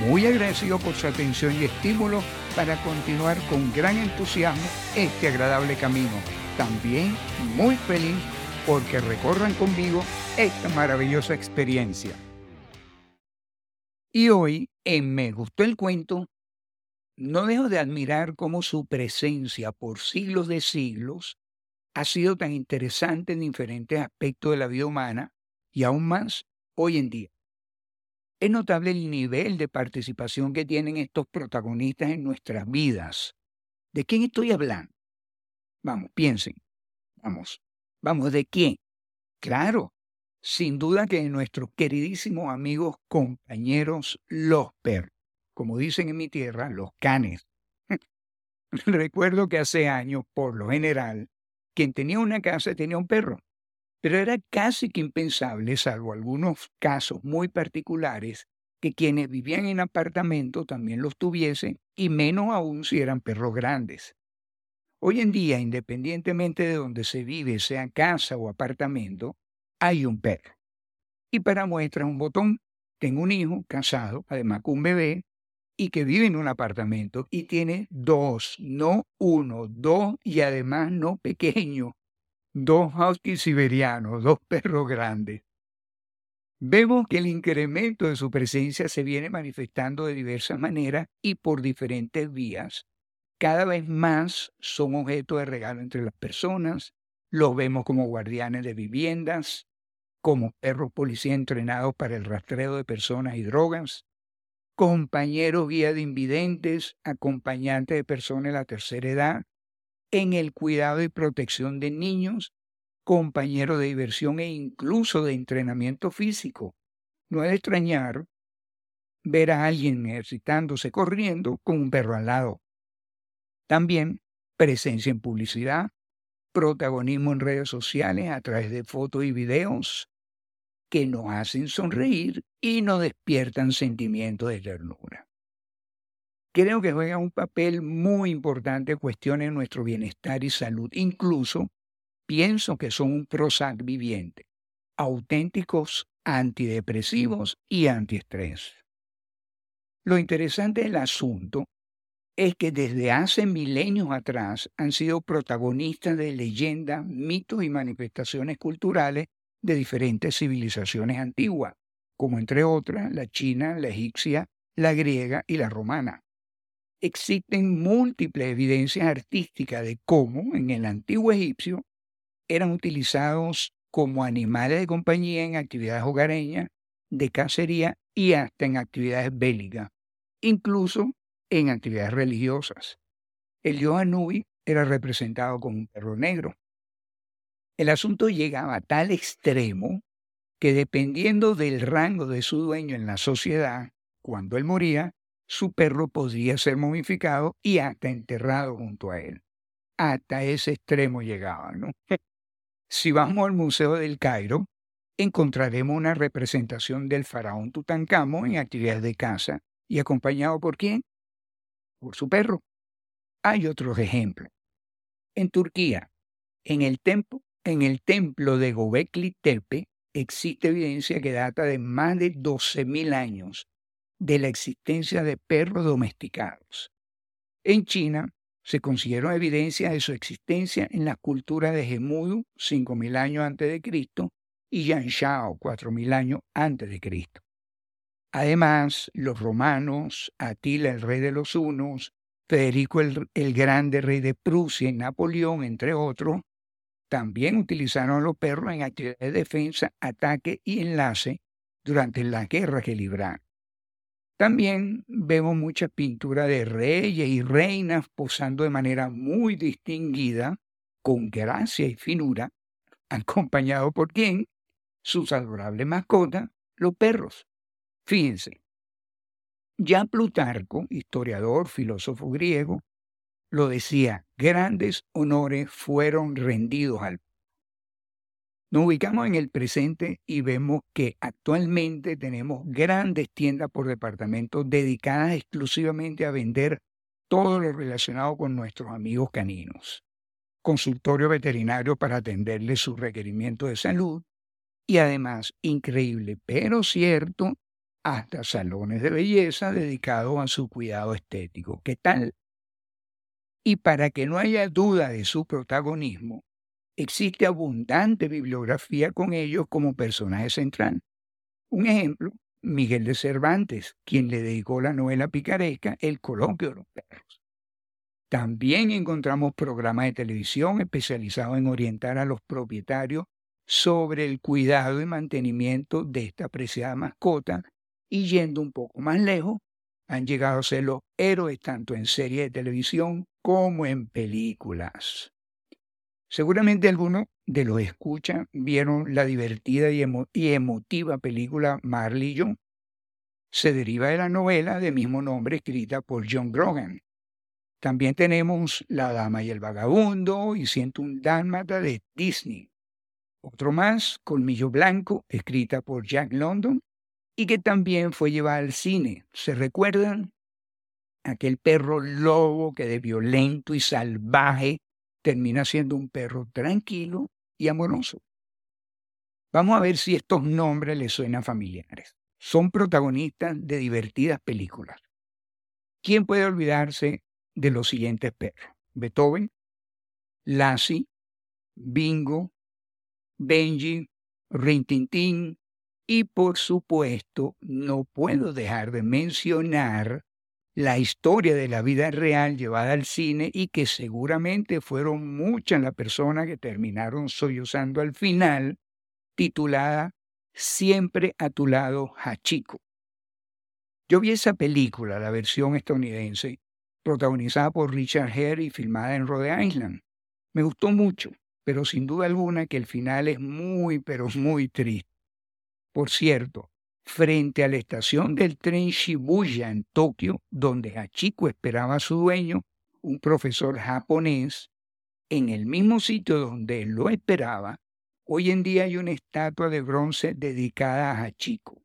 muy agradecido por su atención y estímulo para continuar con gran entusiasmo este agradable camino. También muy feliz porque recorran conmigo esta maravillosa experiencia. Y hoy, en Me gustó el cuento, no dejo de admirar cómo su presencia por siglos de siglos ha sido tan interesante en diferentes aspectos de la vida humana y aún más hoy en día. Es notable el nivel de participación que tienen estos protagonistas en nuestras vidas. ¿De quién estoy hablando? Vamos, piensen. Vamos, vamos, ¿de quién? Claro, sin duda que nuestros queridísimos amigos, compañeros, los perros. Como dicen en mi tierra, los canes. Recuerdo que hace años, por lo general, quien tenía una casa tenía un perro pero era casi que impensable, salvo algunos casos muy particulares, que quienes vivían en apartamentos también los tuviesen, y menos aún si eran perros grandes. Hoy en día, independientemente de donde se vive, sea casa o apartamento, hay un perro. Y para muestra un botón, tengo un hijo casado, además con un bebé, y que vive en un apartamento y tiene dos, no uno, dos y además no pequeño, dos huskies siberianos, dos perros grandes. Vemos que el incremento de su presencia se viene manifestando de diversas maneras y por diferentes vías. Cada vez más son objeto de regalo entre las personas, los vemos como guardianes de viviendas, como perros policía entrenados para el rastreo de personas y drogas, compañeros guía de invidentes, acompañantes de personas de la tercera edad, en el cuidado y protección de niños, compañeros de diversión e incluso de entrenamiento físico. No es de extrañar ver a alguien ejercitándose corriendo con un perro al lado. También presencia en publicidad, protagonismo en redes sociales a través de fotos y videos que nos hacen sonreír y nos despiertan sentimientos de ternura creo que juega un papel muy importante en cuestiones de nuestro bienestar y salud. Incluso pienso que son un Prozac viviente, auténticos antidepresivos y antiestrés. Lo interesante del asunto es que desde hace milenios atrás han sido protagonistas de leyendas, mitos y manifestaciones culturales de diferentes civilizaciones antiguas, como entre otras la china, la egipcia, la griega y la romana existen múltiples evidencias artísticas de cómo en el antiguo egipcio eran utilizados como animales de compañía en actividades hogareñas, de cacería y hasta en actividades bélicas, incluso en actividades religiosas. El dios Anubi era representado como un perro negro. El asunto llegaba a tal extremo que dependiendo del rango de su dueño en la sociedad, cuando él moría, su perro podría ser momificado y hasta enterrado junto a él. Hasta ese extremo llegaban, ¿no? Si vamos al Museo del Cairo, encontraremos una representación del faraón Tutankamón en actividades de caza y acompañado por quién? Por su perro. Hay otros ejemplos. En Turquía, en el, templo, en el templo de Gobekli Tepe, existe evidencia que data de más de 12.000 años de la existencia de perros domesticados. En China se consiguieron evidencias de su existencia en la cultura de Gemudu, 5.000 años antes de Cristo, y Yanshao, 4.000 años antes de Cristo. Además, los romanos, Atila, el rey de los hunos, Federico el, el Grande, rey de Prusia, y Napoleón, entre otros, también utilizaron los perros en actividades de defensa, ataque y enlace durante la guerra que libraron. También vemos mucha pintura de reyes y reinas posando de manera muy distinguida, con gracia y finura, acompañado por quién? Sus adorables mascotas, los perros. Fíjense, Ya Plutarco, historiador, filósofo griego, lo decía, grandes honores fueron rendidos al nos ubicamos en el presente y vemos que actualmente tenemos grandes tiendas por departamento dedicadas exclusivamente a vender todo lo relacionado con nuestros amigos caninos. Consultorio veterinario para atenderles sus requerimientos de salud y además, increíble pero cierto, hasta salones de belleza dedicados a su cuidado estético. ¿Qué tal? Y para que no haya duda de su protagonismo, existe abundante bibliografía con ellos como personaje central. Un ejemplo, Miguel de Cervantes, quien le dedicó la novela picaresca El coloquio de los perros. También encontramos programas de televisión especializados en orientar a los propietarios sobre el cuidado y mantenimiento de esta apreciada mascota y yendo un poco más lejos, han llegado a ser los héroes tanto en series de televisión como en películas. Seguramente algunos de los escucha vieron la divertida y, emotiva película Marley y John. Se deriva de la novela de mismo nombre escrita por John Grogan. También tenemos La Dama y el Vagabundo y Siento un Dálmata de Disney. Otro más, Colmillo Blanco, escrita por Jack London y que también fue llevada al cine. ¿Se recuerdan? Aquel perro lobo que de violento y salvaje termina siendo un perro tranquilo y amoroso. Vamos a ver si estos nombres les suenan familiares. Son protagonistas de divertidas películas. ¿Quién puede olvidarse de los siguientes perros? Beethoven, Lassie, Bingo, Benji, Rintintín y por supuesto no puedo dejar de mencionar la historia de la vida real llevada al cine y que seguramente fueron muchas las personas que terminaron sollozando al final, titulada Siempre a tu lado, Hachiko. Yo vi esa película, la versión estadounidense, protagonizada por Richard Hare y filmada en Rhode Island. Me gustó mucho, pero sin duda alguna que el final es muy, pero muy triste. Por cierto, frente a la estación del tren Shibuya en Tokio, donde Hachiko esperaba a su dueño, un profesor japonés, en el mismo sitio donde lo esperaba, hoy en día hay una estatua de bronce dedicada a Hachiko.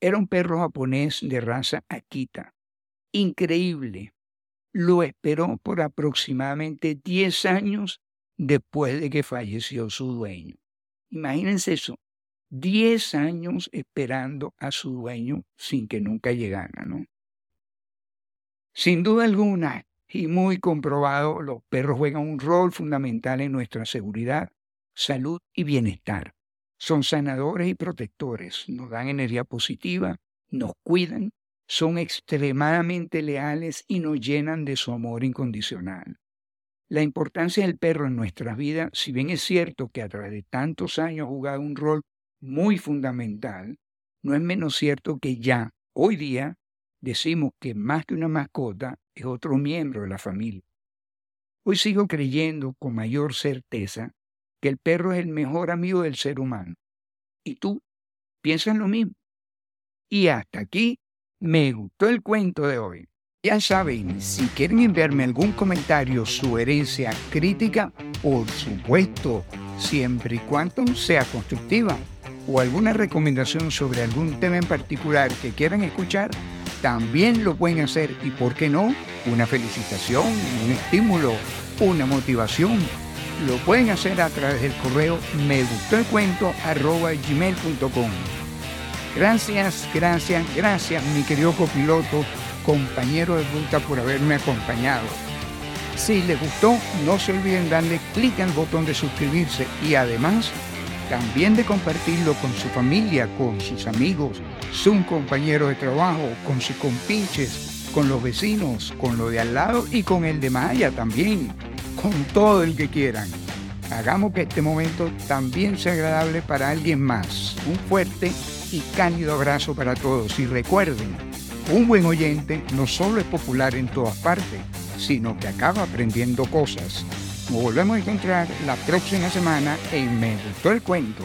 Era un perro japonés de raza Akita. Increíble. Lo esperó por aproximadamente 10 años después de que falleció su dueño. Imagínense eso, Diez años esperando a su dueño sin que nunca llegara, ¿no? Sin duda alguna, y muy comprobado, los perros juegan un rol fundamental en nuestra seguridad, salud y bienestar. Son sanadores y protectores, nos dan energía positiva, nos cuidan, son extremadamente leales y nos llenan de su amor incondicional. La importancia del perro en nuestras vidas, si bien es cierto que a través de tantos años ha jugado un rol muy fundamental, no es menos cierto que ya hoy día decimos que más que una mascota es otro miembro de la familia. Hoy sigo creyendo con mayor certeza que el perro es el mejor amigo del ser humano. ¿Y tú piensas lo mismo? Y hasta aquí me gustó el cuento de hoy. Ya saben, si quieren enviarme algún comentario, sugerencia, crítica, por supuesto, siempre y cuando sea constructiva o alguna recomendación sobre algún tema en particular que quieran escuchar, también lo pueden hacer y, ¿por qué no? Una felicitación, un estímulo, una motivación. Lo pueden hacer a través del correo me gustó el cuento arroba gmail.com. Gracias, gracias, gracias mi querido copiloto, compañero de ruta por haberme acompañado. Si les gustó, no se olviden darle clic al botón de suscribirse y además también de compartirlo con su familia, con sus amigos, su compañero de trabajo, con sus compinches, con los vecinos, con lo de al lado y con el de Maya también, con todo el que quieran. Hagamos que este momento también sea agradable para alguien más. Un fuerte y cálido abrazo para todos y recuerden, un buen oyente no solo es popular en todas partes, sino que acaba aprendiendo cosas. Nos volvemos a encontrar la próxima semana en Me Gustó el Cuento.